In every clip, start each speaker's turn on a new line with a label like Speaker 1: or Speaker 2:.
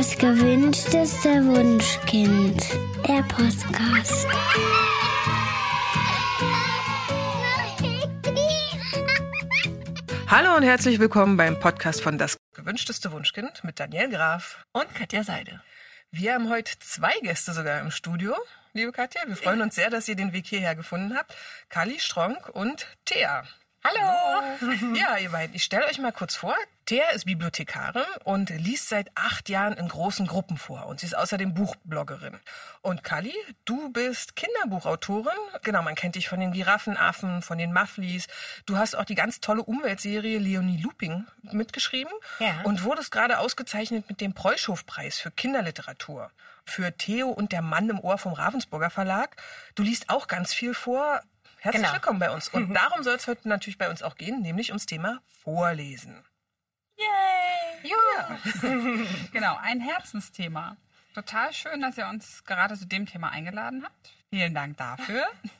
Speaker 1: Das gewünschteste Wunschkind. Der Podcast.
Speaker 2: Hallo und herzlich willkommen beim Podcast von Das gewünschteste Wunschkind mit Daniel Graf und Katja Seide. Wir haben heute zwei Gäste sogar im Studio, liebe Katja. Wir freuen uns sehr, dass ihr den Weg hierher gefunden habt. Kali Stronk und Thea.
Speaker 3: Hallo!
Speaker 2: Ja, ihr beiden, ich stelle euch mal kurz vor. Thea ist Bibliothekarin und liest seit acht Jahren in großen Gruppen vor. Und sie ist außerdem Buchbloggerin. Und Kali, du bist Kinderbuchautorin. Genau, man kennt dich von den Giraffenaffen, von den Mufflies. Du hast auch die ganz tolle Umweltserie Leonie Looping mitgeschrieben.
Speaker 3: Ja.
Speaker 2: Und wurdest gerade ausgezeichnet mit dem Preußhof-Preis für Kinderliteratur. Für Theo und der Mann im Ohr vom Ravensburger Verlag. Du liest auch ganz viel vor. Herzlich
Speaker 3: Genau.
Speaker 2: willkommen bei uns. Und darum soll es heute natürlich bei uns auch gehen, nämlich ums Thema Vorlesen.
Speaker 3: Yay!
Speaker 2: Ja.
Speaker 4: Genau, ein Herzensthema. Total schön, dass ihr uns gerade zu dem Thema eingeladen habt. Vielen Dank dafür.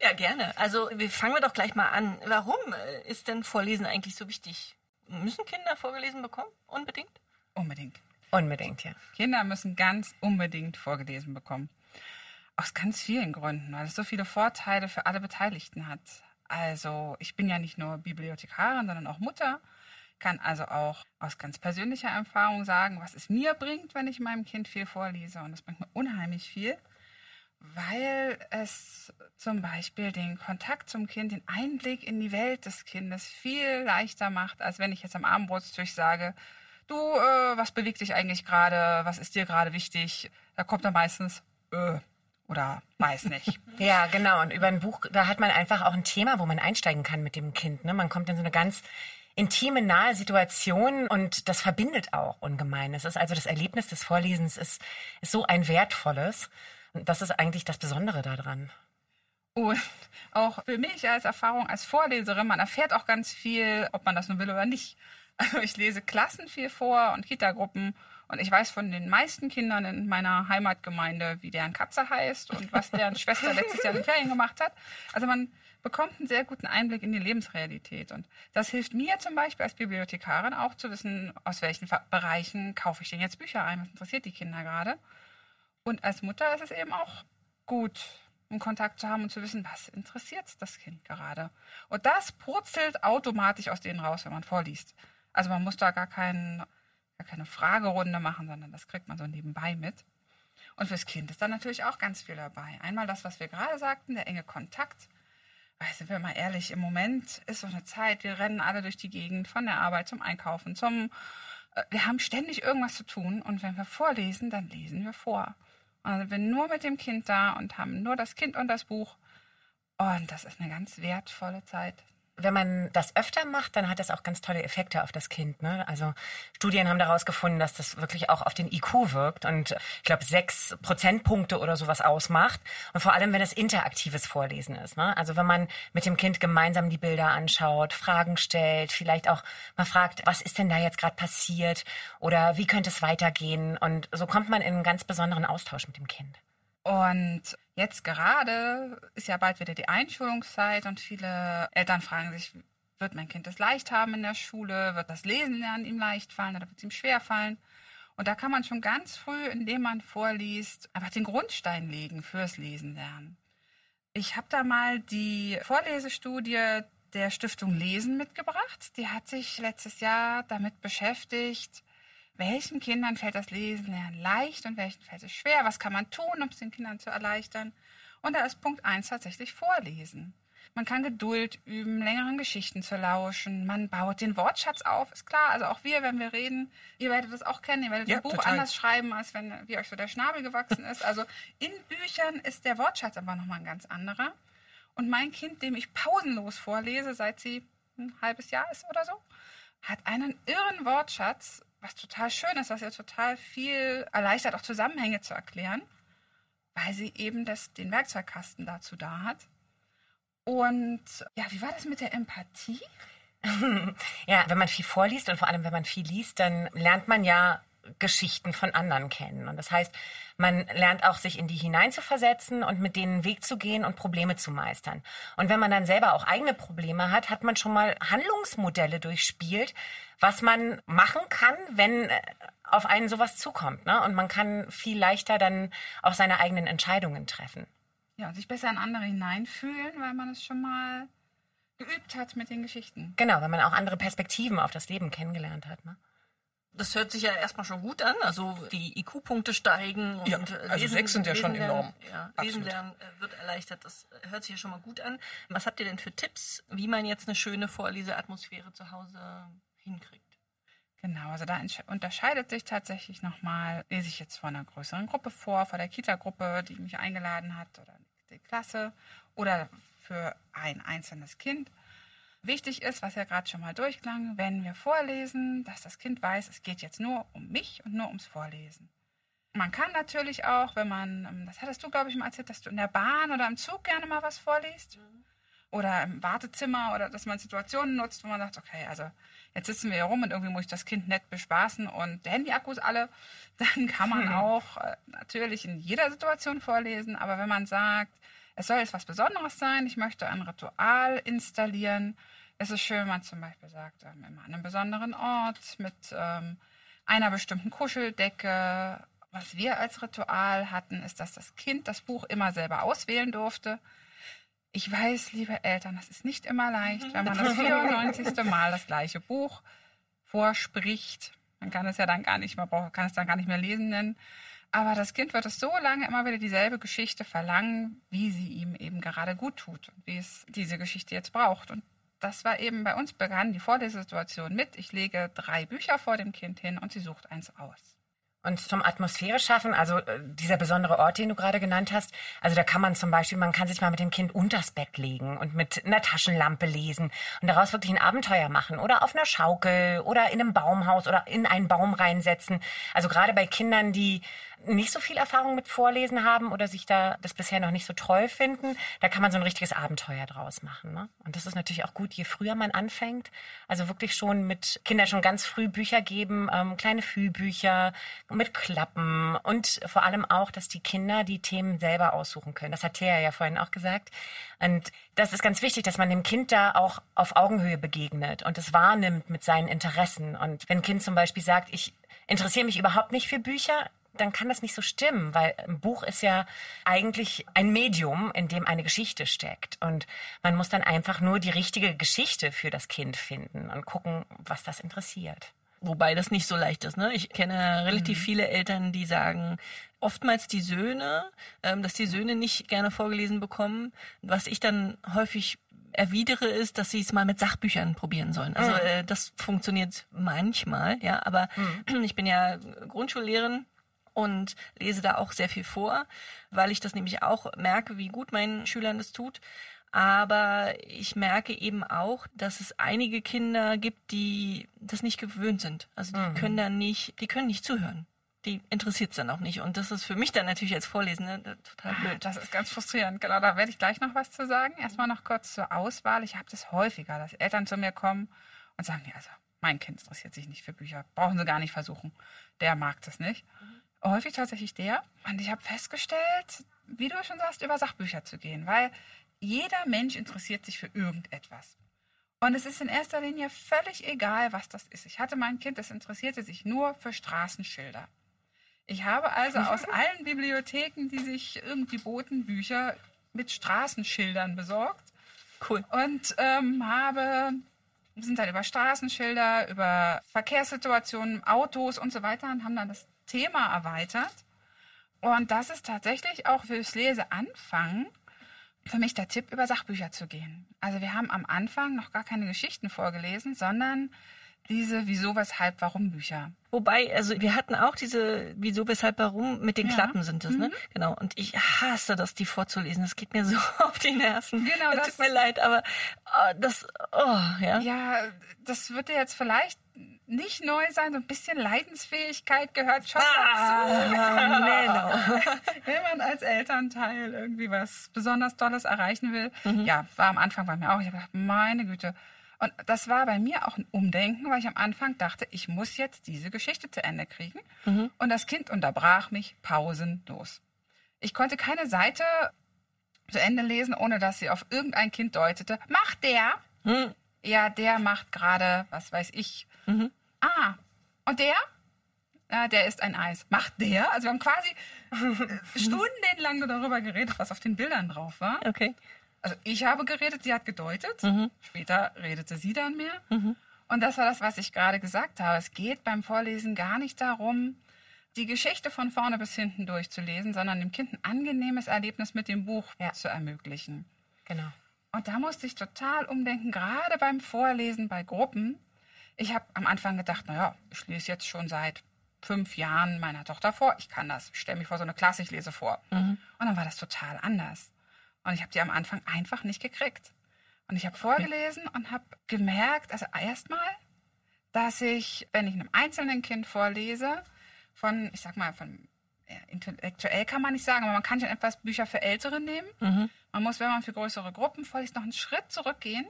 Speaker 3: Ja, gerne. Also wir fangen wir doch gleich mal an. Warum äh, ist denn Vorlesen eigentlich so wichtig? Müssen Kinder vorgelesen bekommen? Unbedingt?
Speaker 4: Unbedingt.
Speaker 3: Unbedingt, ja.
Speaker 4: Kinder müssen ganz unbedingt vorgelesen bekommen. Aus ganz vielen Gründen, weil es so viele Vorteile für alle Beteiligten hat. Also ich bin ja nicht nur Bibliothekarin, sondern auch Mutter. Kann also auch aus ganz persönlicher Erfahrung sagen, was es mir bringt, wenn ich meinem Kind viel vorlese. Und das bringt mir unheimlich viel, weil es zum Beispiel den Kontakt zum Kind, den Einblick in die Welt des Kindes viel leichter macht, als wenn ich jetzt am Abendbrotstisch sage, du, äh, was bewegt dich eigentlich gerade, was ist dir gerade wichtig? Da kommt dann meistens, äh, oder weiß nicht.
Speaker 5: Ja, genau. Und über ein Buch, da hat man einfach auch ein Thema, wo man einsteigen kann mit dem Kind. Ne? Man kommt in so eine ganz intime, nahe Situation und das verbindet auch ungemein. Es ist also das Erlebnis des Vorlesens ist, ist so ein wertvolles. Und das ist eigentlich das Besondere daran.
Speaker 4: Und auch für mich als Erfahrung als Vorleserin, man erfährt auch ganz viel, ob man das nun will oder nicht. Also ich lese Klassen viel vor und Kitagruppen und ich weiß von den meisten Kindern in meiner Heimatgemeinde, wie deren Katze heißt und was deren Schwester letztes Jahr in den Ferien gemacht hat. Also man bekommt einen sehr guten Einblick in die Lebensrealität. Und das hilft mir zum Beispiel als Bibliothekarin auch zu wissen, aus welchen Bereichen kaufe ich denn jetzt Bücher ein, was interessiert die Kinder gerade. Und als Mutter ist es eben auch gut, einen Kontakt zu haben und zu wissen, was interessiert das Kind gerade. Und das purzelt automatisch aus denen raus, wenn man vorliest. Also man muss da gar, kein, gar keine Fragerunde machen, sondern das kriegt man so nebenbei mit. Und fürs Kind ist dann natürlich auch ganz viel dabei. Einmal das, was wir gerade sagten, der enge Kontakt. Weil, sind wir mal ehrlich, im Moment ist so eine Zeit, wir rennen alle durch die Gegend, von der Arbeit zum Einkaufen, zum... äh, Wir haben ständig irgendwas zu tun und wenn wir vorlesen, dann lesen wir vor. Und dann sind wir nur mit dem Kind da und haben nur das Kind und das Buch. Und das ist eine ganz wertvolle Zeit.
Speaker 5: Wenn man das öfter macht, dann hat das auch ganz tolle Effekte auf das Kind. Ne? Also Studien haben daraus gefunden, dass das wirklich auch auf den IQ wirkt und ich glaube sechs Prozentpunkte oder sowas ausmacht. Und vor allem, wenn es interaktives Vorlesen ist. Ne? Also wenn man mit dem Kind gemeinsam die Bilder anschaut, Fragen stellt, vielleicht auch mal fragt, was ist denn da jetzt gerade passiert oder wie könnte es weitergehen? Und so kommt man in einen ganz besonderen Austausch mit dem Kind.
Speaker 4: Und jetzt gerade ist ja bald wieder die Einschulungszeit und viele Eltern fragen sich, wird mein Kind es leicht haben in der Schule? Wird das Lesen lernen ihm leicht fallen oder wird es ihm schwer fallen? Und da kann man schon ganz früh, indem man vorliest, einfach den Grundstein legen fürs Lesen lernen. Ich habe da mal die Vorlesestudie der Stiftung Lesen mitgebracht. Die hat sich letztes Jahr damit beschäftigt, welchen Kindern fällt das Lesen lernen leicht und welchen fällt es schwer? Was kann man tun, um es den Kindern zu erleichtern? Und da ist Punkt eins tatsächlich Vorlesen. Man kann Geduld üben, längeren Geschichten zu lauschen. Man baut den Wortschatz auf, ist klar. Also auch wir, wenn wir reden, ihr werdet das auch kennen. Ihr werdet
Speaker 2: Ja,
Speaker 4: ein Buch
Speaker 2: total.
Speaker 4: anders schreiben, als wenn wie euch so der Schnabel gewachsen ist. Also in Büchern ist der Wortschatz aber nochmal ein ganz anderer. Und mein Kind, dem ich pausenlos vorlese, seit sie ein halbes Jahr ist oder so, hat einen irren Wortschatz, was total schön ist, was ihr total viel erleichtert, auch Zusammenhänge zu erklären, weil sie eben das, den Werkzeugkasten dazu da hat. Und ja, wie war das mit der Empathie?
Speaker 5: Ja, wenn man viel vorliest und vor allem, wenn man viel liest, dann lernt man ja Geschichten von anderen kennen. Und das heißt, man lernt auch, sich in die hineinzuversetzen und mit denen einen Weg zu gehen und Probleme zu meistern. Und wenn man dann selber auch eigene Probleme hat, hat man schon mal Handlungsmodelle durchspielt, was man machen kann, wenn äh, auf einen sowas zukommt. Ne? Und man kann viel leichter dann auch seine eigenen Entscheidungen treffen.
Speaker 4: Ja, und sich besser in andere hineinfühlen, weil man es schon mal geübt hat mit den Geschichten.
Speaker 5: Genau, weil man auch andere Perspektiven auf das Leben kennengelernt hat. Ne?
Speaker 3: Das hört sich ja erstmal schon gut an. Also die IQ-Punkte steigen und
Speaker 2: Ja,
Speaker 3: äh,
Speaker 2: also sechs sind ja schon
Speaker 3: Lesen lernen,
Speaker 2: enorm.
Speaker 3: Ja. Lesen lernen äh, wird erleichtert. Das äh, hört sich ja schon mal gut an. Was habt ihr denn für Tipps, wie man jetzt eine schöne Vorleseatmosphäre zu Hause hinkriegt?
Speaker 4: Genau, also da unterscheidet sich tatsächlich nochmal, lese ich jetzt vor einer größeren Gruppe vor, vor der Kita-Gruppe, die mich eingeladen hat oder die Klasse oder für ein einzelnes Kind. Wichtig ist, was ja gerade schon mal durchklang, wenn wir vorlesen, dass das Kind weiß, es geht jetzt nur um mich und nur ums Vorlesen. Man kann natürlich auch, wenn man, ähm, das hattest du, glaube ich, mal erzählt, dass du in der Bahn oder im Zug gerne mal was vorliest. Oder im Wartezimmer oder dass man Situationen nutzt, wo man sagt, okay, also jetzt sitzen wir hier rum und irgendwie muss ich das Kind nett bespaßen und der Handyakkus alle, dann kann man auch äh, natürlich in jeder Situation vorlesen. Aber wenn man sagt, es soll jetzt was Besonderes sein, ich möchte ein Ritual installieren, es ist schön, wenn man zum Beispiel sagt, ähm, immer an einem besonderen Ort mit ähm, einer bestimmten Kuscheldecke. Was wir als Ritual hatten, ist, dass das Kind das Buch immer selber auswählen durfte. Ich weiß, liebe Eltern, das ist nicht immer leicht, wenn man das 94. Mal das gleiche Buch vorspricht. Man kann es ja dann gar nicht, braucht, kann es dann gar nicht mehr lesen nennen. Aber das Kind wird es so lange immer wieder dieselbe Geschichte verlangen, wie sie ihm eben gerade gut tut und wie es diese Geschichte jetzt braucht. Und das war eben bei uns begann die Vorlesesituation mit. Ich lege drei Bücher vor dem Kind hin und sie sucht eins aus.
Speaker 5: Und zum Atmosphäre schaffen, also äh, dieser besondere Ort, den du gerade genannt hast, also da kann man zum Beispiel, man kann sich mal mit dem Kind unters Bett legen und mit einer Taschenlampe lesen und daraus wirklich ein Abenteuer machen oder auf einer Schaukel oder in einem Baumhaus oder in einen Baum reinsetzen. Also gerade bei Kindern, die nicht so viel Erfahrung mit Vorlesen haben oder sich da das bisher noch nicht so treu finden, da kann man so ein richtiges Abenteuer draus machen. Ne? Und das ist natürlich auch gut, je früher man anfängt. Also wirklich schon mit Kindern schon ganz früh Bücher geben, ähm, kleine Fühlbücher mit Klappen und vor allem auch, dass die Kinder die Themen selber aussuchen können. Das hat Thea ja vorhin auch gesagt. Und das ist ganz wichtig, dass man dem Kind da auch auf Augenhöhe begegnet und es wahrnimmt mit seinen Interessen. Und wenn ein Kind zum Beispiel sagt, ich interessiere mich überhaupt nicht für Bücher, dann kann das nicht so stimmen, weil ein Buch ist ja eigentlich ein Medium, in dem eine Geschichte steckt. Und man muss dann einfach nur die richtige Geschichte für das Kind finden und gucken, was das interessiert.
Speaker 3: Wobei das nicht so leicht ist. Ne? Ich kenne relativ viele Eltern, die sagen, oftmals die Söhne, ähm, dass die Söhne nicht gerne vorgelesen bekommen. Was ich dann häufig erwidere, ist, dass sie es mal mit Sachbüchern probieren sollen. Also äh, das funktioniert manchmal, ja, aber ich bin ja Grundschullehrerin und lese da auch sehr viel vor, weil ich das nämlich auch merke, wie gut meinen Schülern das tut. Aber ich merke eben auch, dass es einige Kinder gibt, die das nicht gewöhnt sind. Also die können dann nicht, die können nicht zuhören. Die interessiert es dann auch nicht. Und das ist für mich dann natürlich als Vorlesende total blöd.
Speaker 4: Das ist ganz frustrierend. Genau, da werde ich gleich noch was zu sagen. Erstmal noch kurz zur Auswahl. Ich habe das häufiger, dass Eltern zu mir kommen und sagen, ja, also mein Kind interessiert sich nicht für Bücher. Brauchen sie gar nicht versuchen. Der mag das nicht. Häufig tatsächlich der. Und ich habe festgestellt, wie du schon sagst, über Sachbücher zu gehen. Weil jeder Mensch interessiert sich für irgendetwas. Und es ist in erster Linie völlig egal, was das ist. Ich hatte mein Kind, das interessierte sich nur für Straßenschilder. Ich habe also aus allen Bibliotheken, die sich irgendwie boten, Bücher mit Straßenschildern besorgt
Speaker 3: Cool.
Speaker 4: und ähm, habe wir sind dann über Straßenschilder, über Verkehrssituationen, Autos und so weiter und haben dann das Thema erweitert. Und das ist tatsächlich auch fürs Leseanfangen für mich der Tipp, über Sachbücher zu gehen. Also wir haben am Anfang noch gar keine Geschichten vorgelesen, sondern diese Wieso, Weshalb, Warum Bücher.
Speaker 3: Wobei, also wir hatten auch diese Wieso, Weshalb, Warum mit den
Speaker 4: Ja.
Speaker 3: Klappen sind es, ne? Genau. Und ich hasse das, die vorzulesen. Das geht mir so auf die Nerven.
Speaker 4: Genau,
Speaker 3: das
Speaker 4: das-
Speaker 3: tut mir leid, aber oh, das, oh, ja.
Speaker 4: Ja, das wird dir jetzt vielleicht nicht neu sein. So ein bisschen Leidensfähigkeit gehört schon dazu.
Speaker 3: Ah,
Speaker 4: wenn man als Elternteil irgendwie was besonders Tolles erreichen will. Ja, war am Anfang bei mir auch. Ich habe gedacht, meine Güte. Und das war bei mir auch ein Umdenken, weil ich am Anfang dachte, ich muss jetzt diese Geschichte zu Ende kriegen. Und das Kind unterbrach mich pausenlos. Ich konnte keine Seite zu Ende lesen, ohne dass sie auf irgendein Kind deutete. Macht der? Ja, der macht gerade, was weiß ich. Ah, und der? Ja, der ist ein Eis. Macht der? Also wir haben quasi äh, stundenlang nur darüber geredet, was auf den Bildern drauf war.
Speaker 3: Okay.
Speaker 4: Also ich habe geredet, sie hat gedeutet. Später redete sie dann mehr. Und das war das, was ich gerade gesagt habe. Es geht beim Vorlesen gar nicht darum, die Geschichte von vorne bis hinten durchzulesen, sondern dem Kind ein angenehmes Erlebnis mit dem Buch
Speaker 5: Ja.
Speaker 4: zu ermöglichen.
Speaker 5: Genau.
Speaker 4: Und da musste ich total umdenken, gerade beim Vorlesen bei Gruppen. Ich habe am Anfang gedacht, naja, ich lese jetzt schon seit fünf Jahren meiner Tochter vor. Ich kann das. Ich stelle mich vor so eine Klasse, ich lese vor. Und dann war das total anders. Und ich habe die am Anfang einfach nicht gekriegt. Und ich habe vorgelesen und habe gemerkt, also erstmal, dass ich, wenn ich einem einzelnen Kind vorlese, von, ich sag mal, von ja, intellektuell kann man nicht sagen, aber man kann schon etwas Bücher für Ältere nehmen. Man muss, wenn man für größere Gruppen vorliest, noch einen Schritt zurückgehen.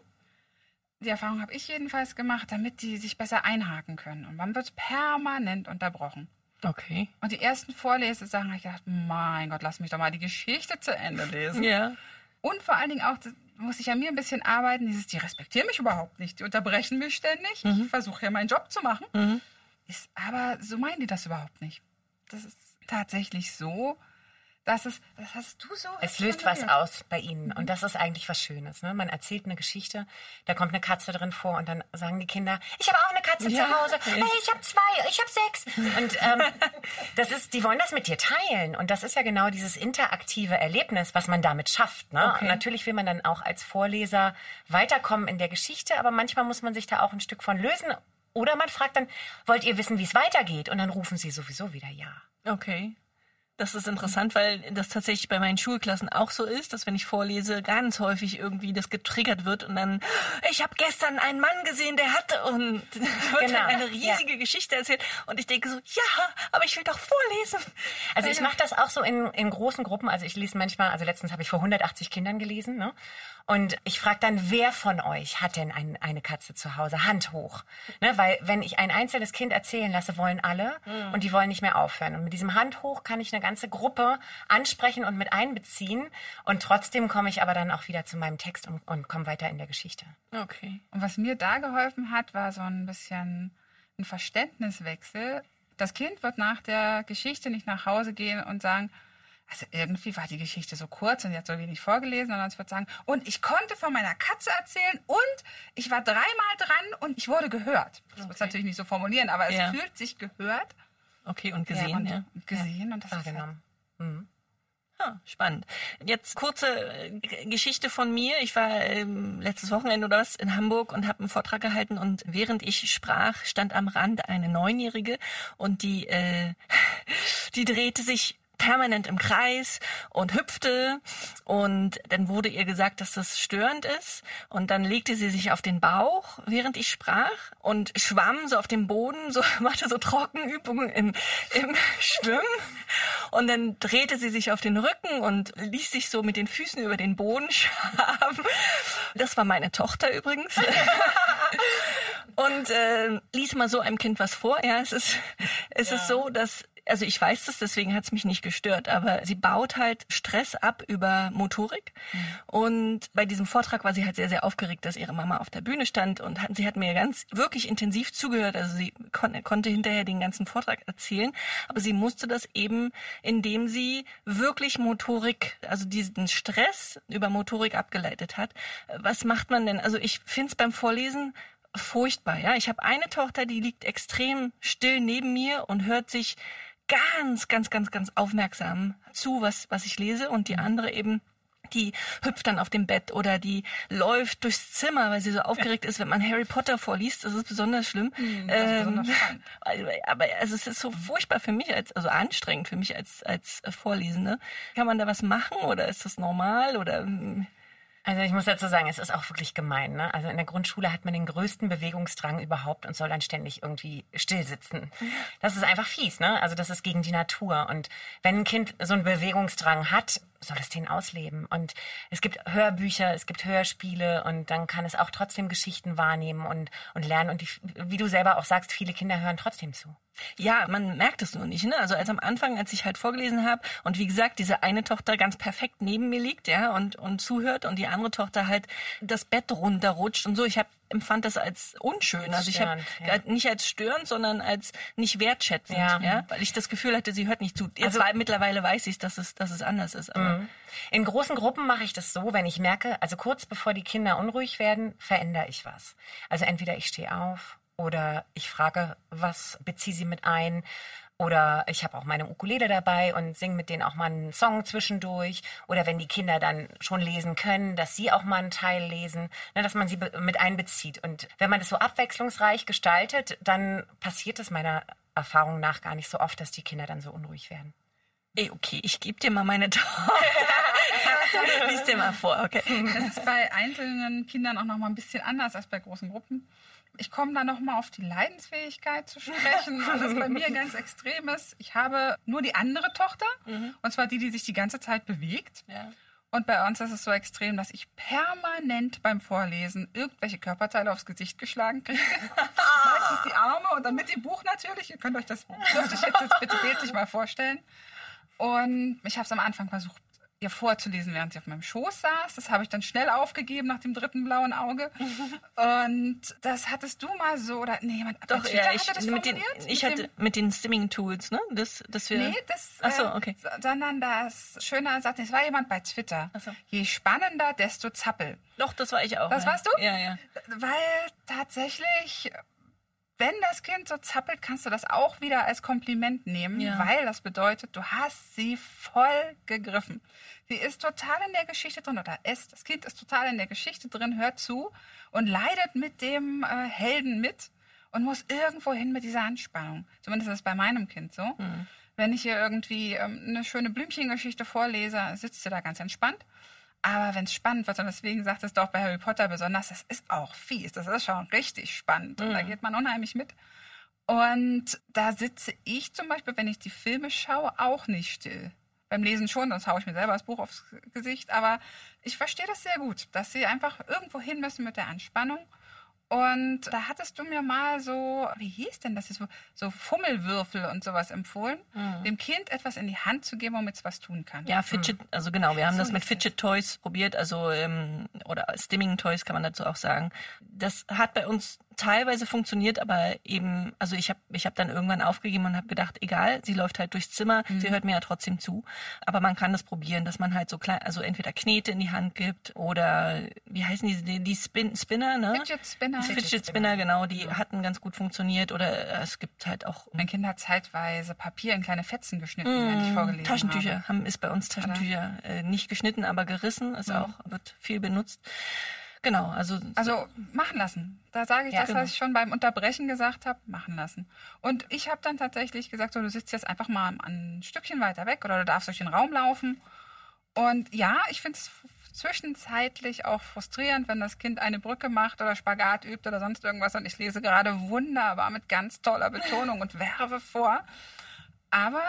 Speaker 4: Die Erfahrung habe ich jedenfalls gemacht, damit die sich besser einhaken können. Und man wird permanent unterbrochen.
Speaker 3: Okay.
Speaker 4: Und die ersten Vorlesesachen habe ich gedacht, mein Gott, lass mich doch mal die Geschichte zu Ende lesen.
Speaker 3: Ja.
Speaker 4: Und vor allen Dingen auch, muss ich an mir ein bisschen arbeiten, dieses, die respektieren mich überhaupt nicht, die unterbrechen mich ständig. Ich versuche ja meinen Job zu machen.
Speaker 3: Mhm.
Speaker 4: Ist, aber so meinen die das überhaupt nicht. Das ist tatsächlich so, dass es, das hast du so.
Speaker 5: Es löst was aus bei ihnen und das ist eigentlich was Schönes. Ne? Man erzählt eine Geschichte, da kommt eine Katze drin vor und dann sagen die Kinder, ich habe auch eine Katze
Speaker 3: Ja.
Speaker 5: zu Hause, hey, ich habe zwei, ich habe sechs. Und ähm, das ist, die wollen das mit dir teilen und das ist ja genau dieses interaktive Erlebnis, was man damit schafft. Ne?
Speaker 3: Okay.
Speaker 5: Natürlich will man dann auch als Vorleser weiterkommen in der Geschichte, aber manchmal muss man sich da auch ein Stück von lösen. Oder man fragt dann, wollt ihr wissen, wie es weitergeht? Und dann rufen sie sowieso wieder ja.
Speaker 3: Okay. Das ist interessant, weil das tatsächlich bei meinen Schulklassen auch so ist, dass wenn ich vorlese, ganz häufig irgendwie das getriggert wird und dann, ich habe gestern einen Mann gesehen, der hatte und wird
Speaker 5: Genau,
Speaker 3: eine riesige Geschichte erzählt und ich denke so, ja, aber ich will doch vorlesen.
Speaker 5: Also ich mache das auch so in, in großen Gruppen. Also ich lese manchmal, also letztens habe ich vor 180 Kindern gelesen. Ne? Und ich frage dann, wer von euch hat denn ein, eine Katze zu Hause? Hand hoch. Ne? Weil wenn ich ein einzelnes Kind erzählen lasse, wollen alle und die wollen nicht mehr aufhören. Und mit diesem Hand hoch kann ich eine ganze Gruppe ansprechen und mit einbeziehen. Und trotzdem komme ich aber dann auch wieder zu meinem Text und, und komme weiter in der Geschichte.
Speaker 3: Okay.
Speaker 4: Und was mir da geholfen hat, war so ein bisschen ein Verständniswechsel. Das Kind wird nach der Geschichte nicht nach Hause gehen und sagen, also irgendwie war die Geschichte so kurz und sie hat so wenig vorgelesen, sondern es wird sagen, und ich konnte von meiner Katze erzählen und ich war dreimal dran und ich wurde gehört. Das wird es natürlich nicht so formulieren, aber es
Speaker 3: Ja.
Speaker 4: fühlt sich gehört
Speaker 3: Okay, und gesehen,
Speaker 4: und,
Speaker 3: ja.
Speaker 4: und gesehen und das ist halt
Speaker 5: Wahrgenommen.
Speaker 3: Ah, spannend. Jetzt kurze äh, Geschichte von mir. Ich war ähm, letztes Wochenende oder was in Hamburg und habe einen Vortrag gehalten und während ich sprach, stand am Rand eine Neunjährige und die, äh, die drehte sich permanent im Kreis und hüpfte und dann wurde ihr gesagt, dass das störend ist und dann legte sie sich auf den Bauch, während ich sprach und schwamm so auf dem Boden, so machte so Trockenübungen im, im Schwimmen und dann drehte sie sich auf den Rücken und ließ sich so mit den Füßen über den Boden schaben. Das war meine Tochter übrigens. und äh, lies mal so einem Kind was vor. Ja, es ist, es ist so, dass also ich weiß das, deswegen hat es mich nicht gestört, aber sie baut halt Stress ab über Motorik. Und bei diesem Vortrag war sie halt sehr, sehr aufgeregt, dass ihre Mama auf der Bühne stand und hat, sie hat mir ganz wirklich intensiv zugehört. Also sie kon konnte hinterher den ganzen Vortrag erzählen, aber sie musste das eben, indem sie wirklich Motorik, also diesen Stress über Motorik abgeleitet hat. Was macht man denn? Also ich finde es beim Vorlesen furchtbar. Ja, ich habe eine Tochter, die liegt extrem still neben mir und hört sich ganz, ganz, ganz, ganz aufmerksam zu, was was ich lese, und die andere eben die hüpft dann auf dem Bett oder die läuft durchs Zimmer, weil sie so aufgeregt ist, wenn man Harry Potter vorliest. Das ist besonders schlimm.
Speaker 4: Hm, das ist besonders spannend.
Speaker 3: aber also es ist so furchtbar für mich als, also anstrengend für mich als als Vorlesende. Kann man da was machen oder ist das normal oder?
Speaker 5: Also ich muss dazu sagen, es ist auch wirklich gemein. Ne? Also in der Grundschule hat man den größten Bewegungsdrang überhaupt und soll dann ständig irgendwie still sitzen. Das ist einfach fies. Ne? Also das ist gegen die Natur. Und wenn ein Kind so einen Bewegungsdrang hat, soll es den ausleben. Und es gibt Hörbücher, es gibt Hörspiele und dann kann es auch trotzdem Geschichten wahrnehmen und, und lernen. Und die, wie du selber auch sagst, viele Kinder hören trotzdem zu.
Speaker 3: Ja, man merkt es nur nicht. Ne? Also als am Anfang, als ich halt vorgelesen habe und wie gesagt, diese eine Tochter ganz perfekt neben mir liegt, ja, und und zuhört und die andere Tochter halt das Bett runterrutscht und so. Ich habe empfand das als unschön. Also ich habe
Speaker 5: ja.
Speaker 3: nicht als störend, sondern als nicht wertschätzend, ja.
Speaker 5: Ja.
Speaker 3: weil ich das Gefühl hatte, sie hört nicht zu. Jetzt
Speaker 5: Also-
Speaker 3: wei- mittlerweile weiß ich, dass es, dass es anders ist. Aber
Speaker 5: In großen Gruppen mache ich das so, wenn ich merke, also kurz bevor die Kinder unruhig werden, verändere ich was. Also entweder ich stehe auf oder ich frage, was beziehe sie mit ein. Oder ich habe auch meine Ukulele dabei und singe mit denen auch mal einen Song zwischendurch. Oder wenn die Kinder dann schon lesen können, dass sie auch mal einen Teil lesen, ne, dass man sie mit einbezieht. Und wenn man das so abwechslungsreich gestaltet, dann passiert es meiner Erfahrung nach gar nicht so oft, dass die Kinder dann so unruhig werden.
Speaker 3: ey, okay, ich gebe dir mal meine Tochter. Lies dir mal vor, okay.
Speaker 4: Das ist bei einzelnen Kindern auch noch mal ein bisschen anders als bei großen Gruppen. Ich komme da noch mal auf die Leidensfähigkeit zu sprechen, weil das bei mir ganz extrem ist. Ich habe nur die andere Tochter, und zwar die, die sich die ganze Zeit bewegt.
Speaker 3: Ja.
Speaker 4: Und bei uns ist es so extrem, dass ich permanent beim Vorlesen irgendwelche Körperteile aufs Gesicht geschlagen kriege. Meistens die Arme und dann mit dem Buch natürlich. Ihr könnt euch das dürfte ich jetzt, jetzt bitte bildlich mal vorstellen. Und ich habe es am Anfang versucht, ihr vorzulesen, während sie auf meinem Schoß saß. Das habe ich dann schnell aufgegeben nach dem dritten blauen Auge. Und das hattest du mal so, oder nee, jemand
Speaker 3: Doch, ja, ich,
Speaker 4: hatte das
Speaker 3: mit den, ich
Speaker 4: Mit
Speaker 3: hatte
Speaker 4: dem-
Speaker 3: mit den Stimming Tools, ne? Das, dass wir.
Speaker 4: Nee, das,
Speaker 3: Ach so,
Speaker 4: äh,
Speaker 3: okay.
Speaker 4: so- sondern das schöne Satz, es war jemand bei Twitter.
Speaker 3: So.
Speaker 4: Je spannender, desto zappel.
Speaker 3: Doch, das war ich auch.
Speaker 4: Das
Speaker 3: ja.
Speaker 4: warst du?
Speaker 3: Ja, ja.
Speaker 4: Weil tatsächlich, wenn das Kind so zappelt, kannst du das auch wieder als Kompliment nehmen,
Speaker 3: Ja.
Speaker 4: weil das bedeutet, du hast sie voll gegriffen. Sie ist total in der Geschichte drin oder es, das Kind ist total in der Geschichte drin, hört zu und leidet mit dem äh, Helden mit und muss irgendwo hin mit dieser Anspannung. Zumindest ist es bei meinem Kind so. Wenn ich ihr irgendwie ähm, eine schöne Blümchengeschichte vorlese, sitzt sie da ganz entspannt. Aber wenn es spannend wird, und deswegen sagt es doch bei Harry Potter besonders, das ist auch fies, das ist schon richtig spannend. Und da geht man unheimlich mit. Und da sitze ich zum Beispiel, wenn ich die Filme schaue, auch nicht still. Beim Lesen schon, sonst haue ich mir selber das Buch aufs Gesicht. Aber ich verstehe das sehr gut, dass sie einfach irgendwo hin müssen mit der Anspannung. Und da hattest du mir mal so, wie hieß denn das? So, so Fummelwürfel und sowas empfohlen, dem Kind etwas in die Hand zu geben, womit es was tun kann.
Speaker 3: Ja, Fidget, also genau, wir haben
Speaker 4: So
Speaker 3: das mit Fidget Toys probiert, also ähm, oder Stimming Toys kann man dazu auch sagen. Das hat bei uns teilweise funktioniert, aber eben, also ich habe ich hab dann irgendwann aufgegeben und habe gedacht, egal, sie läuft halt durchs Zimmer, sie hört mir ja trotzdem zu. Aber man kann das probieren, dass man halt so klein, also entweder Knete in die Hand gibt oder wie heißen die, die, die Spin, Spinner, ne?
Speaker 4: Fidget Spinner.
Speaker 3: Fidget,
Speaker 5: Fidget
Speaker 3: Spinner,
Speaker 5: Spinner.
Speaker 3: genau, die hatten ganz gut funktioniert oder äh, es gibt halt auch
Speaker 4: Mein Kind hat zeitweise Papier in kleine Fetzen geschnitten, wenn ich vorgelesen
Speaker 3: Mm, Taschentücher
Speaker 4: habe.
Speaker 3: haben ist bei uns Taschentücher äh, nicht geschnitten, aber gerissen ist auch wird viel benutzt. Genau, also
Speaker 4: Also machen lassen. Da sage ich
Speaker 5: Ja,
Speaker 4: das,
Speaker 3: genau.
Speaker 4: was ich schon beim Unterbrechen gesagt habe, machen lassen. Und ich habe dann tatsächlich gesagt, so, du sitzt jetzt einfach mal ein Stückchen weiter weg oder du darfst durch den Raum laufen. Und ja, ich finde es zwischenzeitlich auch frustrierend, wenn das Kind eine Brücke macht oder Spagat übt oder sonst irgendwas und ich lese gerade wunderbar mit ganz toller Betonung und werbe vor. Aber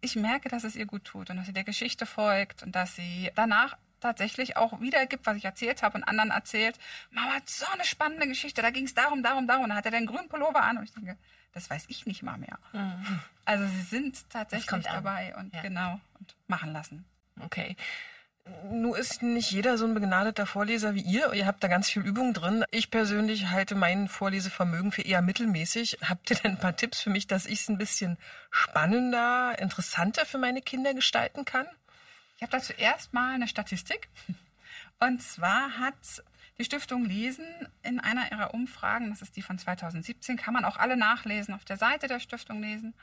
Speaker 4: ich merke, dass es ihr gut tut und dass sie der Geschichte folgt und dass sie danach tatsächlich auch wiedergibt, was ich erzählt habe und anderen erzählt. Mama hat so eine spannende Geschichte, da ging es darum, darum, darum. Da hat er den grünen Pullover an und ich denke, das weiß ich nicht mal mehr. Also sie sind tatsächlich dabei und
Speaker 5: Ja.
Speaker 4: genau und machen lassen.
Speaker 3: okay.
Speaker 2: Nun ist nicht jeder so ein begnadeter Vorleser wie ihr. Ihr habt da ganz viel Übung drin. Ich persönlich halte mein Vorlesevermögen für eher mittelmäßig. Habt ihr denn ein paar Tipps für mich, dass ich es ein bisschen spannender, interessanter für meine Kinder gestalten kann?
Speaker 4: Ich habe da zuerst mal eine Statistik. Und zwar hat die Stiftung Lesen in einer ihrer Umfragen, das ist die von 2017, kann man auch alle nachlesen, auf der Seite der Stiftung lesen,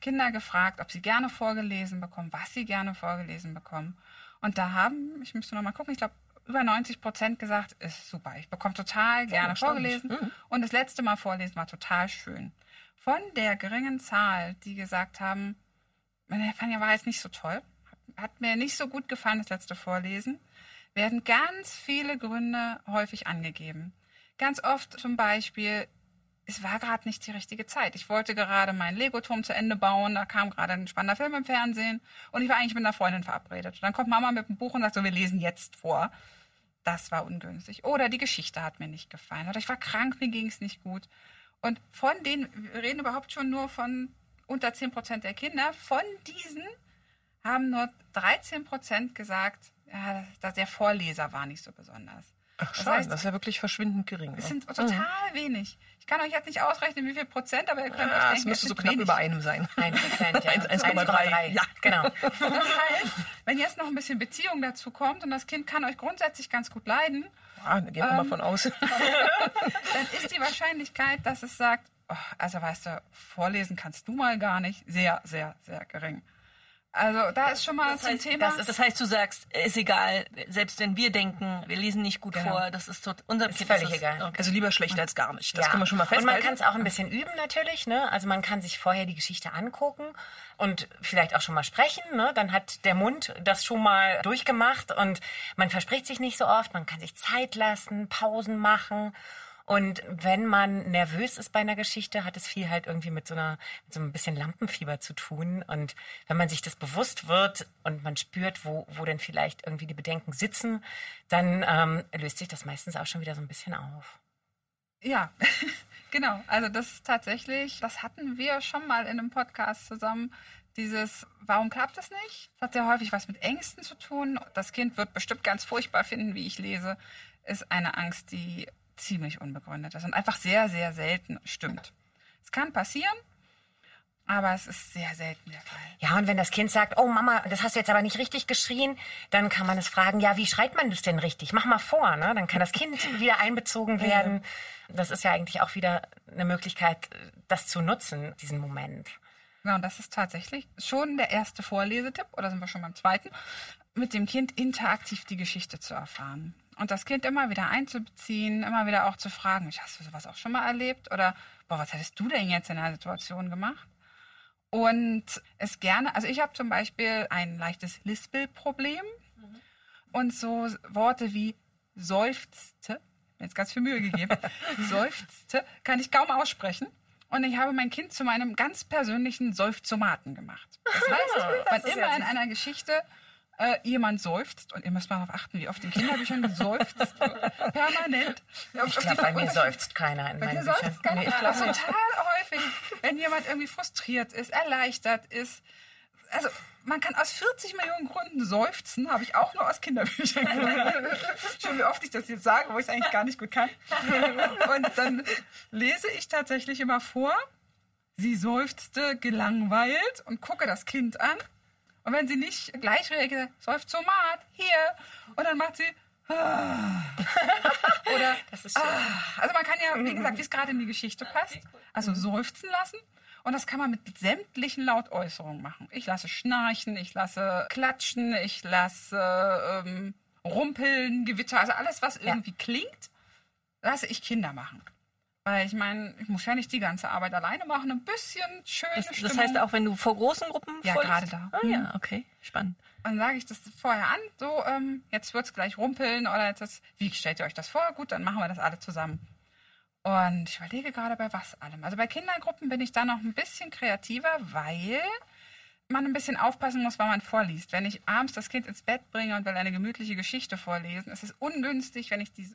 Speaker 4: Kinder gefragt, ob sie gerne vorgelesen bekommen, was sie gerne vorgelesen bekommen. Und da haben, ich müsste noch mal gucken, ich glaube, über 90 Prozent gesagt, ist super, ich bekomme total gerne
Speaker 2: erstaunlich.
Speaker 4: vorgelesen. Und das letzte Mal vorlesen war total schön. Von der geringen Zahl, die gesagt haben, meine Fania war jetzt nicht so toll, hat mir nicht so gut gefallen, das letzte Vorlesen, werden ganz viele Gründe häufig angegeben. Ganz oft zum Beispiel, es war gerade nicht die richtige Zeit. Ich wollte gerade meinen Lego-Turm zu Ende bauen, da kam gerade ein spannender Film im Fernsehen und ich war eigentlich mit einer Freundin verabredet. Dann kommt Mama mit dem Buch und sagt so, wir lesen jetzt vor. Das war ungünstig. Oder die Geschichte hat mir nicht gefallen. Oder ich war krank, mir ging es nicht gut. Und von denen, wir reden überhaupt schon nur von unter 10 Prozent der Kinder, von diesen haben nur 13 Prozent gesagt, ja, dass der Vorleser war nicht so besonders.
Speaker 2: Ach,
Speaker 4: Das
Speaker 2: schon,
Speaker 4: heißt,
Speaker 2: das ist ja wirklich verschwindend gering.
Speaker 4: es
Speaker 2: ne?
Speaker 4: sind total wenig. Ich kann euch jetzt nicht ausrechnen, wie viel Prozent, aber ihr könnt euch
Speaker 2: Ah,
Speaker 4: denken,
Speaker 2: es müsste
Speaker 4: es
Speaker 2: so knapp
Speaker 4: wenig.
Speaker 2: über einem sein.
Speaker 5: Ein Prozent, ja.
Speaker 2: 1,3. Ja.
Speaker 5: Genau.
Speaker 4: Das heißt, wenn jetzt noch ein bisschen Beziehung dazu kommt und das Kind kann euch grundsätzlich ganz gut leiden,
Speaker 2: Ah, da gehen wir mal von aus.
Speaker 4: dann ist die Wahrscheinlichkeit, dass es sagt, oh, also weißt du, vorlesen kannst du mal gar nicht, sehr, sehr, sehr gering. Also da ist schon mal
Speaker 3: Das
Speaker 4: zum
Speaker 3: heißt,
Speaker 4: Thema.
Speaker 3: das, ist, das heißt, du sagst, ist egal, selbst wenn wir denken, wir lesen nicht gut
Speaker 4: Genau.
Speaker 3: vor, das ist tot, unser
Speaker 5: Ist
Speaker 3: Kind
Speaker 5: völlig
Speaker 3: das,
Speaker 5: egal.
Speaker 3: Okay.
Speaker 2: Also lieber schlecht als gar nicht. Das
Speaker 5: Ja.
Speaker 2: können wir schon mal
Speaker 5: Und man
Speaker 2: festhalten.
Speaker 5: kann es auch ein bisschen üben natürlich. Ne? Also man kann sich vorher die Geschichte angucken und vielleicht auch schon mal sprechen. Ne? Dann hat der Mund das schon mal durchgemacht und man verspricht sich nicht so oft. Man kann sich Zeit lassen, Pausen machen. Und wenn man nervös ist bei einer Geschichte, hat es viel halt irgendwie mit so einer, mit so ein bisschen Lampenfieber zu tun. Und wenn man sich das bewusst wird und man spürt, wo, wo denn vielleicht irgendwie die Bedenken sitzen, dann ähm, löst sich das meistens auch schon wieder so ein bisschen auf.
Speaker 4: Ja, genau. Also das ist tatsächlich, das hatten wir schon mal in einem Podcast zusammen. Dieses, warum klappt es nicht? Das hat sehr häufig was mit Ängsten zu tun. Das Kind wird bestimmt ganz furchtbar finden, wie ich lese. Ist eine Angst, die ziemlich unbegründet ist und einfach sehr, sehr selten stimmt. Es kann passieren, aber es ist sehr selten der Fall.
Speaker 5: Ja, und wenn das Kind sagt, oh Mama, das hast du jetzt aber nicht richtig geschrien, dann kann man es fragen, ja, wie schreit man das denn richtig? Mach mal vor, ne? Dann kann das Kind wieder einbezogen werden. Das ist ja eigentlich auch wieder eine Möglichkeit, das zu nutzen, diesen Moment.
Speaker 4: Genau, und das ist tatsächlich schon der erste Vorlesetipp, oder sind wir schon beim zweiten, mit dem Kind interaktiv die Geschichte zu erfahren. Und das Kind immer wieder einzubeziehen, immer wieder auch zu fragen, hast du sowas auch schon mal erlebt? Oder, boah, was hättest du denn jetzt in der Situation gemacht? Und es gerne, also ich habe zum Beispiel ein leichtes Lispelproblem und so Worte wie seufzte, mir jetzt ganz viel Mühe gegeben, seufzte, kann ich kaum aussprechen. Und ich habe mein Kind zu meinem ganz persönlichen Seufzomaten gemacht. Das heißt, wann
Speaker 5: ist
Speaker 4: immer in einer Geschichte äh, jemand seufzt, und ihr müsst mal darauf achten, wie oft in Kinderbüchern geseufzt wird, permanent.
Speaker 5: Ich glaube, bei mir seufzt keiner in
Speaker 4: Bei
Speaker 5: meinen Büchern.
Speaker 4: keiner.
Speaker 5: Nee, ich
Speaker 4: Das
Speaker 5: glaube
Speaker 4: total häufig, wenn jemand irgendwie frustriert ist, erleichtert ist. Also man kann aus 40 Millionen Gründen seufzen, habe ich auch nur aus Kinderbüchern gelernt. Schon wie oft ich das jetzt sage, wo ich es eigentlich gar nicht gut kann. Und dann lese ich tatsächlich immer vor, sie seufzte gelangweilt und gucke das Kind an. Und wenn sie nicht gleich reagiert, seufzt Somat, hier. Und dann macht sie, ah. oder
Speaker 5: Das ist schön.
Speaker 4: Ah, also man kann ja, wie gesagt, wie es gerade in die Geschichte passt, also seufzen lassen. Und das kann man mit sämtlichen Lautäußerungen machen. Ich lasse schnarchen, ich lasse klatschen, ich lasse ähm, rumpeln, Gewitter, also alles, was irgendwie klingt, lasse ich Kinder machen. Weil ich meine, ich muss ja nicht die ganze Arbeit alleine machen, ein bisschen schöne
Speaker 3: Das,
Speaker 4: Stimmung.
Speaker 3: das heißt auch, wenn du vor großen Gruppen
Speaker 4: Ja, gerade da.
Speaker 3: Ah ja, okay, spannend.
Speaker 4: dann sage ich das vorher an, so, ähm, jetzt wird es gleich rumpeln oder jetzt, ist- wie stellt ihr euch das vor? Gut, dann machen wir das alle zusammen. Und ich überlege gerade bei was allem. Also bei Kindergruppen bin ich da noch ein bisschen kreativer, weil man ein bisschen aufpassen muss, wann man vorliest. Wenn ich abends das Kind ins Bett bringe und will eine gemütliche Geschichte vorlesen, ist es ungünstig, wenn ich die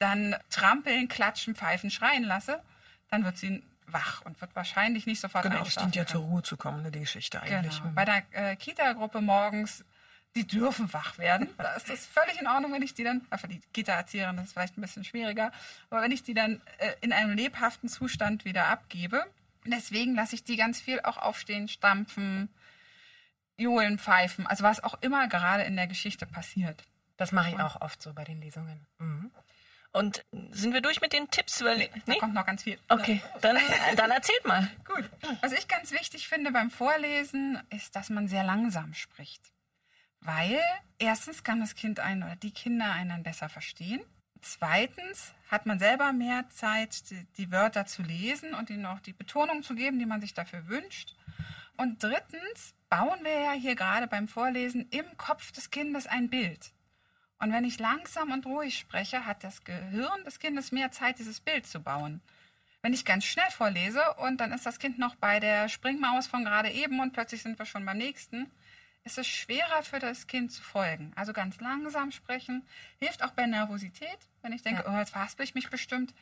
Speaker 4: dann trampeln, klatschen, pfeifen, schreien lasse, dann wird sie wach und wird wahrscheinlich nicht sofort
Speaker 2: Genau, es dient ja zur Ruhe zu kommen, ne, die Geschichte eigentlich.
Speaker 4: Genau. Bei der äh, Kita-Gruppe morgens, die dürfen wach werden. Da ist das völlig in Ordnung, wenn ich die dann, für die Kita-Erzieherin ist es vielleicht ein bisschen schwieriger, aber wenn ich die dann äh, in einem lebhaften Zustand wieder abgebe, deswegen lasse ich die ganz viel auch aufstehen, stampfen, johlen, pfeifen, also was auch immer gerade in der Geschichte passiert.
Speaker 5: Das mache ich auch oft so bei den Lesungen. Mhm.
Speaker 3: Und sind wir durch mit den Tipps? Weil,
Speaker 4: Da
Speaker 3: nee?
Speaker 4: kommt noch ganz viel.
Speaker 3: Okay, dann, dann erzählt mal.
Speaker 4: Gut. Was ich ganz wichtig finde beim Vorlesen, ist, dass man sehr langsam spricht. Weil erstens kann das Kind einen oder die Kinder einen dann besser verstehen. Zweitens hat man selber mehr Zeit, die, die Wörter zu lesen und ihnen auch die Betonung zu geben, die man sich dafür wünscht. Und drittens bauen wir ja hier gerade beim Vorlesen im Kopf des Kindes ein Bild. Und wenn ich langsam und ruhig spreche, hat das Gehirn des Kindes mehr Zeit, dieses Bild zu bauen. Wenn ich ganz schnell vorlese und dann ist das Kind noch bei der Springmaus von gerade eben und plötzlich sind wir schon beim nächsten, ist es schwerer für das Kind zu folgen. Also ganz langsam sprechen hilft auch bei Nervosität. Wenn ich denke, oh, jetzt verhaspel ich mich bestimmt,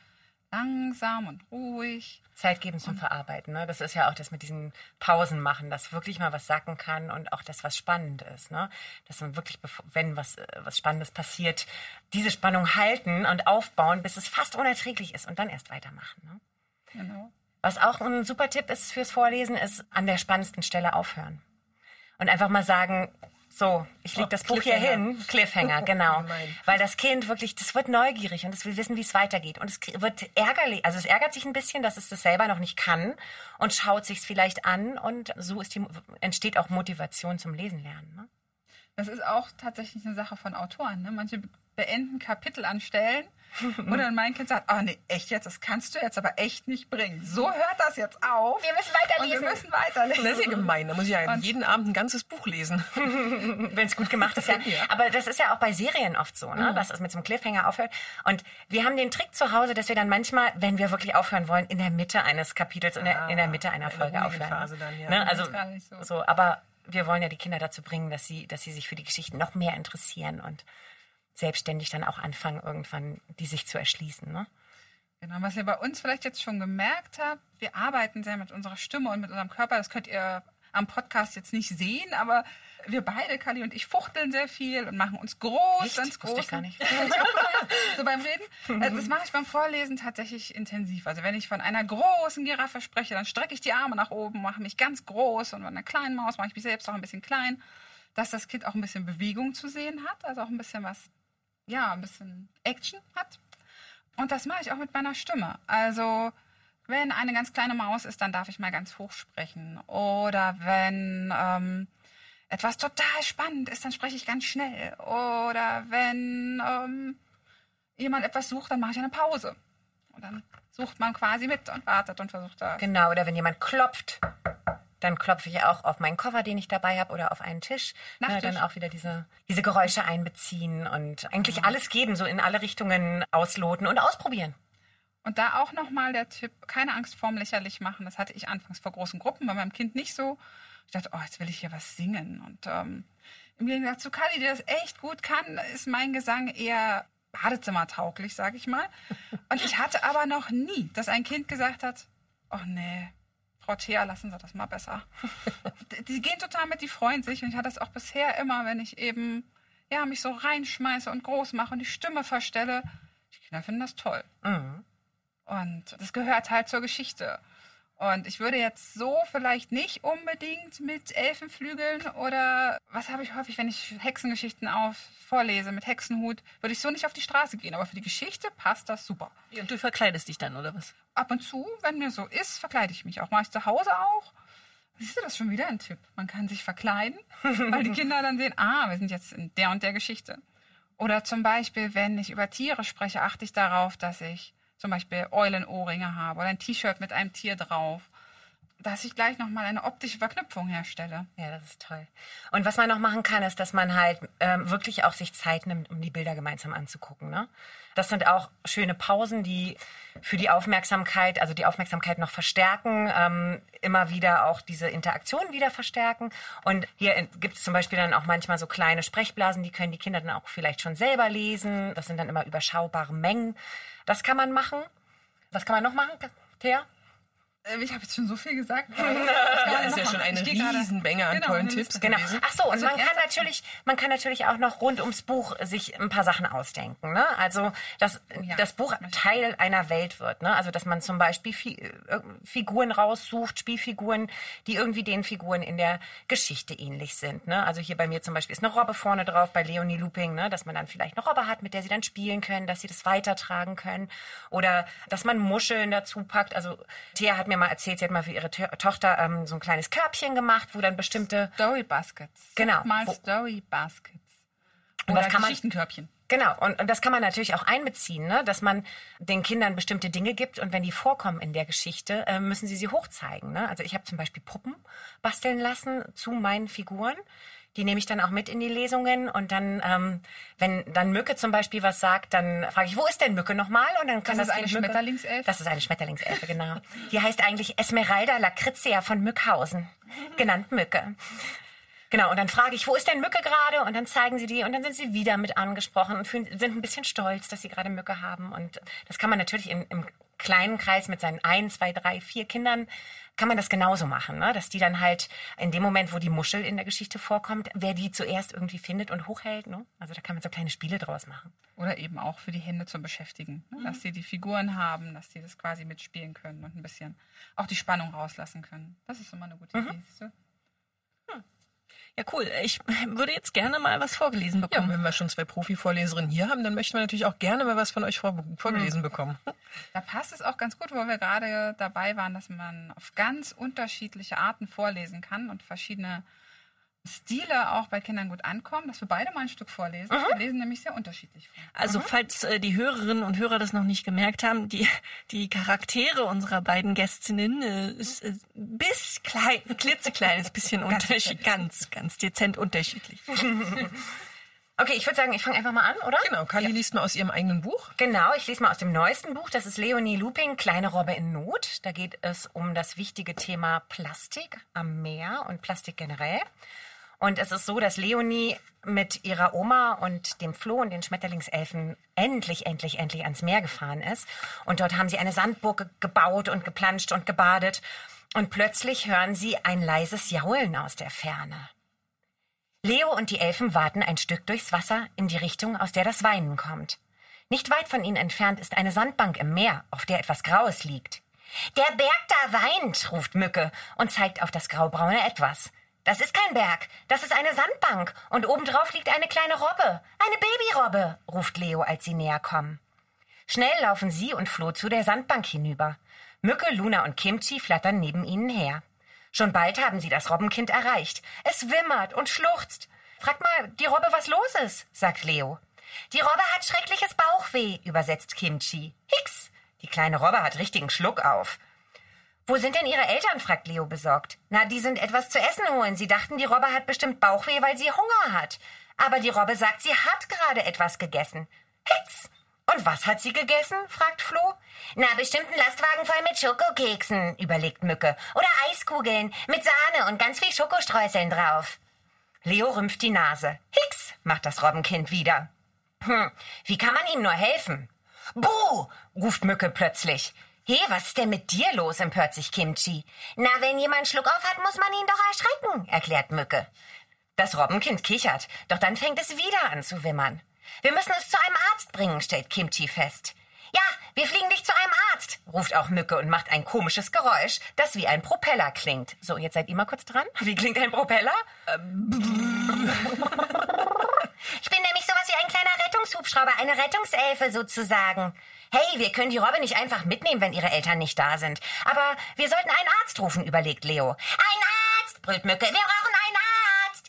Speaker 4: langsam und ruhig.
Speaker 5: Zeit geben zum Verarbeiten. Ne? Das ist ja auch das mit diesen Pausen machen, dass wirklich mal was sacken kann und auch das, was spannend ist. Ne? Dass man wirklich, wenn was, äh, was Spannendes passiert, diese Spannung halten und aufbauen, bis es fast unerträglich ist und dann erst weitermachen. Ne?
Speaker 4: Genau.
Speaker 5: Was auch ein super Tipp ist fürs Vorlesen, ist an der spannendsten Stelle aufhören. Und einfach mal sagen, so, ich leg
Speaker 2: Oh,
Speaker 5: das Buch hier hin. Cliffhanger, genau.
Speaker 2: Gemein.
Speaker 5: Weil das Kind wirklich, das wird neugierig und es will wissen, wie es weitergeht. Und es wird ärgerlich, also es ärgert sich ein bisschen, dass es das selber noch nicht kann und schaut sich's vielleicht an und so ist die, entsteht auch Motivation zum Lesen lernen. Ne?
Speaker 4: Das ist auch tatsächlich eine Sache von Autoren. Ne? Manche beenden Kapitel an Stellen, dann mein Kind sagt, oh nee, echt jetzt, das kannst du jetzt aber echt nicht bringen. So hört das jetzt auf.
Speaker 5: Wir müssen
Speaker 4: Und wir müssen weiterlesen.
Speaker 2: Das ist ja gemein. Da muss ich ja
Speaker 4: Und-
Speaker 2: jeden Abend ein ganzes Buch lesen.
Speaker 5: wenn es gut gemacht ist, ja. Aber das ist ja auch bei Serien oft so, ne? dass es mit so einem Cliffhanger aufhört. Und wir haben den Trick zu Hause, dass wir dann manchmal, wenn wir wirklich aufhören wollen, in der Mitte eines Kapitels, in der, in der Mitte einer Folge aufhören.
Speaker 2: Phase dann, ja.
Speaker 5: ne? Also
Speaker 4: so.
Speaker 5: so. Aber wir wollen ja die Kinder dazu bringen, dass sie, dass sie sich für die Geschichten noch mehr interessieren und selbstständig dann auch anfangen, irgendwann die sich zu erschließen. Ne?
Speaker 4: Genau, was ihr bei uns vielleicht jetzt schon gemerkt habt, wir arbeiten sehr mit unserer Stimme und mit unserem Körper. Das könnt ihr am Podcast jetzt nicht sehen, aber wir beide, Kali und ich, fuchteln sehr viel und machen uns groß,
Speaker 5: Echt?
Speaker 4: ganz groß.
Speaker 5: Ich gar nicht.
Speaker 4: so beim Reden. Äh, Das mache ich beim Vorlesen tatsächlich intensiv. Also wenn ich von einer großen Giraffe spreche, dann strecke ich die Arme nach oben, mache mich ganz groß und bei einer kleinen Maus mache ich mich selbst auch ein bisschen klein, dass das Kind auch ein bisschen Bewegung zu sehen hat, also auch ein bisschen was, ja, ein bisschen Action hat. Und das mache ich auch mit meiner Stimme. Also wenn eine ganz kleine Maus ist, dann darf ich mal ganz hoch sprechen. Oder wenn ähm, etwas total spannend ist, dann spreche ich ganz schnell. Oder wenn ähm, jemand etwas sucht, dann mache ich eine Pause. Und dann sucht man quasi mit und wartet und versucht da.
Speaker 5: Genau, oder wenn jemand klopft, dann klopfe ich auch auf meinen Koffer, den ich dabei habe, oder auf einen Tisch.
Speaker 4: Nachttisch.
Speaker 5: dann auch wieder diese, diese Geräusche einbeziehen und eigentlich alles geben, so in alle Richtungen ausloten und ausprobieren.
Speaker 4: Und da auch nochmal der Tipp, keine Angst vorm lächerlich machen. Das hatte ich anfangs vor großen Gruppen, bei meinem Kind nicht so. Ich dachte, oh, jetzt will ich hier was singen. Und ähm, im Gegensatz zu Kali, die das echt gut kann, ist mein Gesang eher badezimmertauglich, sage ich mal. Und ich hatte aber noch nie, dass ein Kind gesagt hat, oh nee, Frau Thea, lassen Sie das mal besser. Die- die gehen total mit, die freuen sich. Und ich hatte das auch bisher immer, wenn ich eben ja, mich so reinschmeiße und groß mache und die Stimme verstelle. Die Kinder finden das toll.
Speaker 5: Mhm.
Speaker 4: Und das gehört halt zur Geschichte. Und ich würde jetzt so vielleicht nicht unbedingt mit Elfenflügeln oder was habe ich häufig, wenn ich Hexengeschichten auf vorlese mit Hexenhut, würde ich so nicht auf die Straße gehen. Aber für die Geschichte passt das super.
Speaker 3: Und du verkleidest dich dann, oder was?
Speaker 4: Ab und zu, wenn mir so ist, verkleide ich mich auch. Mache ich zu Hause auch. Siehst du, das ist schon wieder ein Tipp. Man kann sich verkleiden, weil die Kinder dann sehen, ah, wir sind jetzt in der und der Geschichte. Oder zum Beispiel, wenn ich über Tiere spreche, achte ich darauf, dass ich zum Beispiel Eulenohrringe habe oder ein T-Shirt mit einem Tier drauf, dass ich gleich nochmal eine optische Verknüpfung herstelle.
Speaker 5: Ja, das ist toll. Und was man noch machen kann, ist, dass man halt ähm, wirklich auch sich Zeit nimmt, um die Bilder gemeinsam anzugucken. Ne? Das sind auch schöne Pausen, die für die Aufmerksamkeit, also die Aufmerksamkeit noch verstärken, ähm, immer wieder auch diese Interaktion wieder verstärken. Und hier gibt es zum Beispiel dann auch manchmal so kleine Sprechblasen, die können die Kinder dann auch vielleicht schon selber lesen. Das sind dann immer überschaubare Mengen. Das kann man machen. Was kann man noch machen, Thea?
Speaker 4: Äh, Ich habe jetzt schon so viel gesagt.
Speaker 2: Ja, ist ja schon eine Riesenmenge an
Speaker 4: Genau,
Speaker 2: tollen Tipps.
Speaker 5: Genau. Ach so, und
Speaker 4: Also
Speaker 5: man kann natürlich, man kann natürlich auch noch rund ums Buch sich ein paar Sachen ausdenken. Ne? Also, dass
Speaker 4: Ja.
Speaker 5: das Buch Teil einer Welt wird. Ne? Also, dass man zum Beispiel äh, Figuren raussucht, Spielfiguren, die irgendwie den Figuren in der Geschichte ähnlich sind. Ne? Also hier bei mir zum Beispiel ist eine Robbe vorne drauf, bei Leonie Looping, ne? dass man dann vielleicht eine Robbe hat, mit der sie dann spielen können, dass sie das weitertragen können. Oder dass man Muscheln dazu packt. Also Thea hat mir mal erzählt, sie hat mal für ihre To- Tochter ähm, so ein kleines Körbchen gemacht, wo dann bestimmte
Speaker 4: Story Baskets.
Speaker 5: Genau.
Speaker 4: Mal
Speaker 5: Wo-
Speaker 4: Story Baskets.
Speaker 5: Und
Speaker 4: Oder
Speaker 5: das kann man-
Speaker 4: Geschichtenkörbchen.
Speaker 5: Genau, und, und das kann man natürlich auch einbeziehen, ne? dass man den Kindern bestimmte Dinge gibt und wenn die vorkommen in der Geschichte, äh, müssen sie sie hochzeigen. Ne? Also ich habe zum Beispiel Puppen basteln lassen zu meinen Figuren. Die nehme ich dann auch mit in die Lesungen und dann, ähm, wenn dann Mücke zum Beispiel was sagt, dann frage ich, wo ist denn Mücke nochmal? Und dann kann
Speaker 4: Das
Speaker 5: das,
Speaker 4: ist eine
Speaker 5: Mücke-
Speaker 4: Schmetterlingselfe?
Speaker 5: Das ist eine Schmetterlingselfe, genau. Die heißt eigentlich Esmeralda Lacrizia von Mückhausen, genannt Mücke. Genau, und dann frage ich, wo ist denn Mücke gerade? Und dann zeigen sie die und dann sind sie wieder mit angesprochen und fühlen, sind ein bisschen stolz, dass sie gerade Mücke haben. Und das kann man natürlich im, im kleinen Kreis mit seinen ein, zwei, drei, vier Kindern kann man das genauso machen, ne? dass die dann halt in dem Moment, wo die Muschel in der Geschichte vorkommt, wer die zuerst irgendwie findet und hochhält. Ne? Also da kann man so kleine Spiele draus machen.
Speaker 4: Oder eben auch für die Hände zum Beschäftigen. Ne? Dass sie die Figuren haben, dass sie das quasi mitspielen können und ein bisschen auch die Spannung rauslassen können. Das ist immer eine gute Idee. siehst du?
Speaker 3: Ja, cool. Ich würde jetzt gerne mal was vorgelesen
Speaker 2: Ja,
Speaker 3: bekommen.
Speaker 2: wenn wir schon zwei Profi-Vorleserinnen hier haben, dann möchten wir natürlich auch gerne mal was von euch vor vorgelesen bekommen.
Speaker 4: Da passt es auch ganz gut, wo wir gerade dabei waren, dass man auf ganz unterschiedliche Arten vorlesen kann und verschiedene Stile auch bei Kindern gut ankommen, dass wir beide mal ein Stück vorlesen. Wir lesen nämlich sehr unterschiedlich vor.
Speaker 3: Also falls äh, die Hörerinnen und Hörer das noch nicht gemerkt haben, die, die Charaktere unserer beiden Gästinnen äh, ist äh, bis klein, klitzekleines bisschen unterschiedlich, ganz, ganz dezent unterschiedlich.
Speaker 5: Okay, ich würde sagen, ich fange einfach mal an, oder?
Speaker 2: Genau, Kali liest mal aus ihrem eigenen Buch.
Speaker 5: Genau, ich lese mal aus dem neuesten Buch. Das ist Leonie Luping, Kleine Robbe in Not. Da geht es um das wichtige Thema Plastik am Meer und Plastik generell. Und es ist so, dass Leonie mit ihrer Oma und dem Floh und den Schmetterlingselfen endlich, endlich, endlich ans Meer gefahren ist. Und dort haben sie eine Sandburg ge- gebaut und geplanscht und gebadet. Und plötzlich hören sie ein leises Jaulen aus der Ferne. Leo und die Elfen warten ein Stück durchs Wasser in die Richtung, aus der das Weinen kommt. Nicht weit von ihnen entfernt ist eine Sandbank im Meer, auf der etwas Graues liegt. Der Berg da weint, ruft Mücke und zeigt auf das graubraune Etwas. Das ist kein Berg, das ist eine Sandbank und obendrauf liegt eine kleine Robbe. Eine Babyrobbe, ruft Leo, als sie näher kommen. Schnell laufen sie und Flo zu der Sandbank hinüber. Mücke, Luna und Kimchi flattern neben ihnen her. Schon bald haben sie das Robbenkind erreicht. Es wimmert und schluchzt. Frag mal die Robbe, was los ist, sagt Leo. Die Robbe hat schreckliches Bauchweh, übersetzt Kimchi. Hix! Die kleine Robbe hat richtigen Schluck auf. Wo sind denn Ihre Eltern? fragt Leo besorgt. Na, die sind etwas zu essen holen. Sie dachten, die Robbe hat bestimmt Bauchweh, weil sie Hunger hat. Aber die Robbe sagt, sie hat gerade etwas gegessen. Hitz! Und was hat sie gegessen? fragt Flo. Na, bestimmt ein Lastwagen voll mit Schokokeksen, überlegt Mücke. Oder Eiskugeln mit Sahne und ganz viel Schokostreuseln drauf. Leo rümpft die Nase. Hix, macht das Robbenkind wieder. Hm, wie kann man ihm nur helfen? Buh, ruft Mücke plötzlich. He, was ist denn mit dir los? empört sich Kimchi. Na, wenn jemand Schluck auf hat, muss man ihn doch erschrecken, erklärt Mücke. Das Robbenkind kichert, doch dann fängt es wieder an zu wimmern. Wir müssen es zu einem Arzt bringen, stellt Kimchi fest. Ja, wir fliegen dich zu einem Arzt, ruft auch Mücke und macht ein komisches Geräusch, das wie ein Propeller klingt. So, jetzt seid ihr mal kurz dran. Wie klingt ein Propeller? Ich bin nämlich sowas wie ein kleiner Rettungshubschrauber, eine Rettungselfe sozusagen. Hey, wir können die Robbe nicht einfach mitnehmen, wenn ihre Eltern nicht da sind. Aber wir sollten einen Arzt rufen, überlegt Leo. Ein Arzt, brüllt Mücke. Wir brauchen einen Arzt.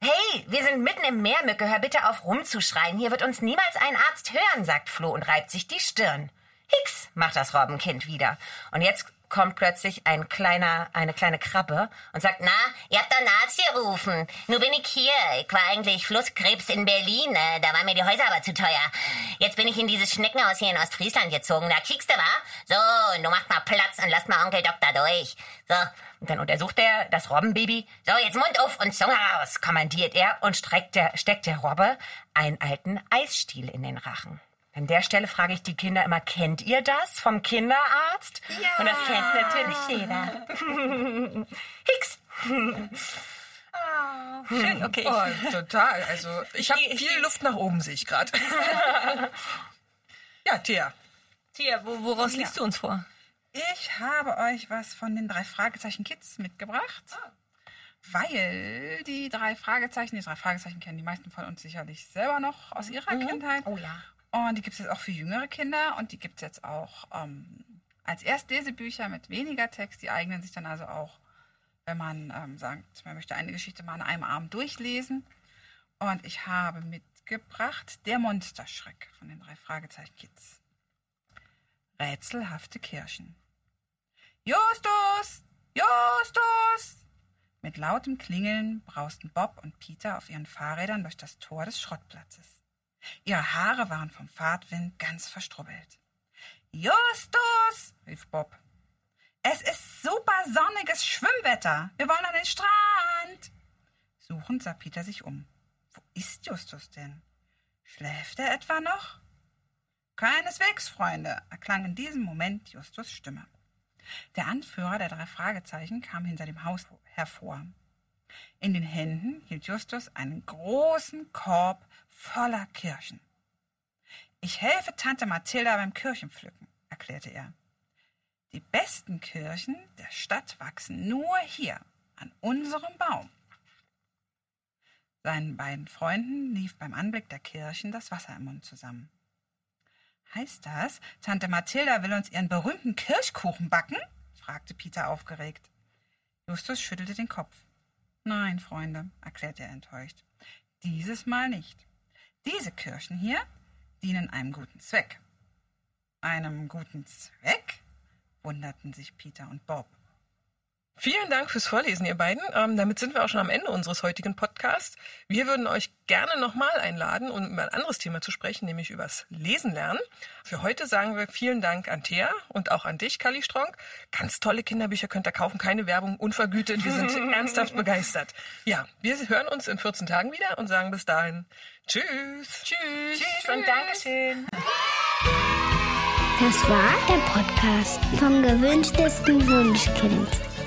Speaker 5: Hey, wir sind mitten im Meer, Mücke. Hör bitte auf rumzuschreien. Hier wird uns niemals ein Arzt hören, sagt Flo und reibt sich die Stirn. Hix, macht das Robbenkind wieder. Und jetzt kommt plötzlich ein kleiner, eine kleine Krabbe und sagt, na, ihr habt einen Arzt gerufen. Nur bin ich hier. Ich war eigentlich Flusskrebs in Berlin. äh, Da waren mir die Häuser aber zu teuer. Jetzt bin ich in dieses Schneckenhaus hier in Ostfriesland gezogen. Da kriegst du, wa? So, und du machst mal Platz und lasst mal Onkel Doktor durch. So. Und dann untersucht er das Robbenbaby. So, jetzt Mund auf und Zunge raus, kommandiert er und streckt der, steckt der Robbe einen alten Eisstiel in den Rachen. An der Stelle frage ich die Kinder immer, kennt ihr das vom Kinderarzt? Ja. Und das kennt natürlich jeder. Hicks.
Speaker 3: Schön, okay.
Speaker 2: Oh, total. Also ich habe viel Luft nach oben, sehe ich gerade. ja, Thea.
Speaker 3: Tia, wo, woraus liest du uns vor?
Speaker 4: Ich habe euch was von den drei Fragezeichen Kids mitgebracht. Weil die drei Fragezeichen, die drei Fragezeichen kennen die meisten von uns sicherlich selber noch aus ihrer Kindheit.
Speaker 5: Oh ja.
Speaker 4: Und die gibt es jetzt auch für jüngere Kinder und die gibt es jetzt auch ähm, als Erstlesebücher mit weniger Text. Die eignen sich dann also auch, wenn man ähm, sagt, man möchte eine Geschichte mal an einem Abend durchlesen. Und ich habe mitgebracht Der Monsterschreck von den drei Fragezeichen Kids. Rätselhafte Kirschen. Justus! Justus! Mit lautem Klingeln brausten Bob und Peter auf ihren Fahrrädern durch das Tor des Schrottplatzes. Ihre Haare waren vom Fahrtwind ganz verstrubbelt. Justus! rief Bob. Es ist super sonniges Schwimmwetter. Wir wollen an den Strand. Suchend sah Peter sich um. Wo ist Justus denn? Schläft er etwa noch? Keineswegs, Freunde, erklang in diesem Moment Justus Stimme. Der Anführer der drei Fragezeichen kam hinter dem Haus hervor. In den Händen hielt Justus einen großen Korb voller Kirschen. Ich helfe Tante Mathilda beim Kirchenpflücken, erklärte er. Die besten Kirchen der Stadt wachsen nur hier, an unserem Baum. Seinen beiden Freunden lief beim Anblick der Kirchen das Wasser im Mund zusammen. Heißt das, Tante Mathilda will uns ihren berühmten Kirschkuchen backen? fragte Peter aufgeregt. Justus schüttelte den Kopf. Nein, Freunde, erklärte er enttäuscht. Dieses Mal nicht. Diese Kirschen hier dienen einem guten Zweck. Einem guten Zweck? wunderten sich Peter und Bob.
Speaker 2: Vielen Dank fürs Vorlesen, ihr beiden. Ähm, damit sind wir auch schon am Ende unseres heutigen Podcasts. Wir würden euch gerne nochmal einladen, um über ein anderes Thema zu sprechen, nämlich übers Lesen lernen. Für heute sagen wir vielen Dank an Thea und auch an dich, Kali Stronk. Ganz tolle Kinderbücher könnt ihr kaufen, keine Werbung, unvergütet. Wir sind ernsthaft begeistert. Ja, wir hören uns in 14 Tagen wieder und sagen bis dahin Tschüss.
Speaker 5: Tschüss. Tschüss und Dankeschön.
Speaker 1: Das war der Podcast vom gewünschtesten Wunschkind.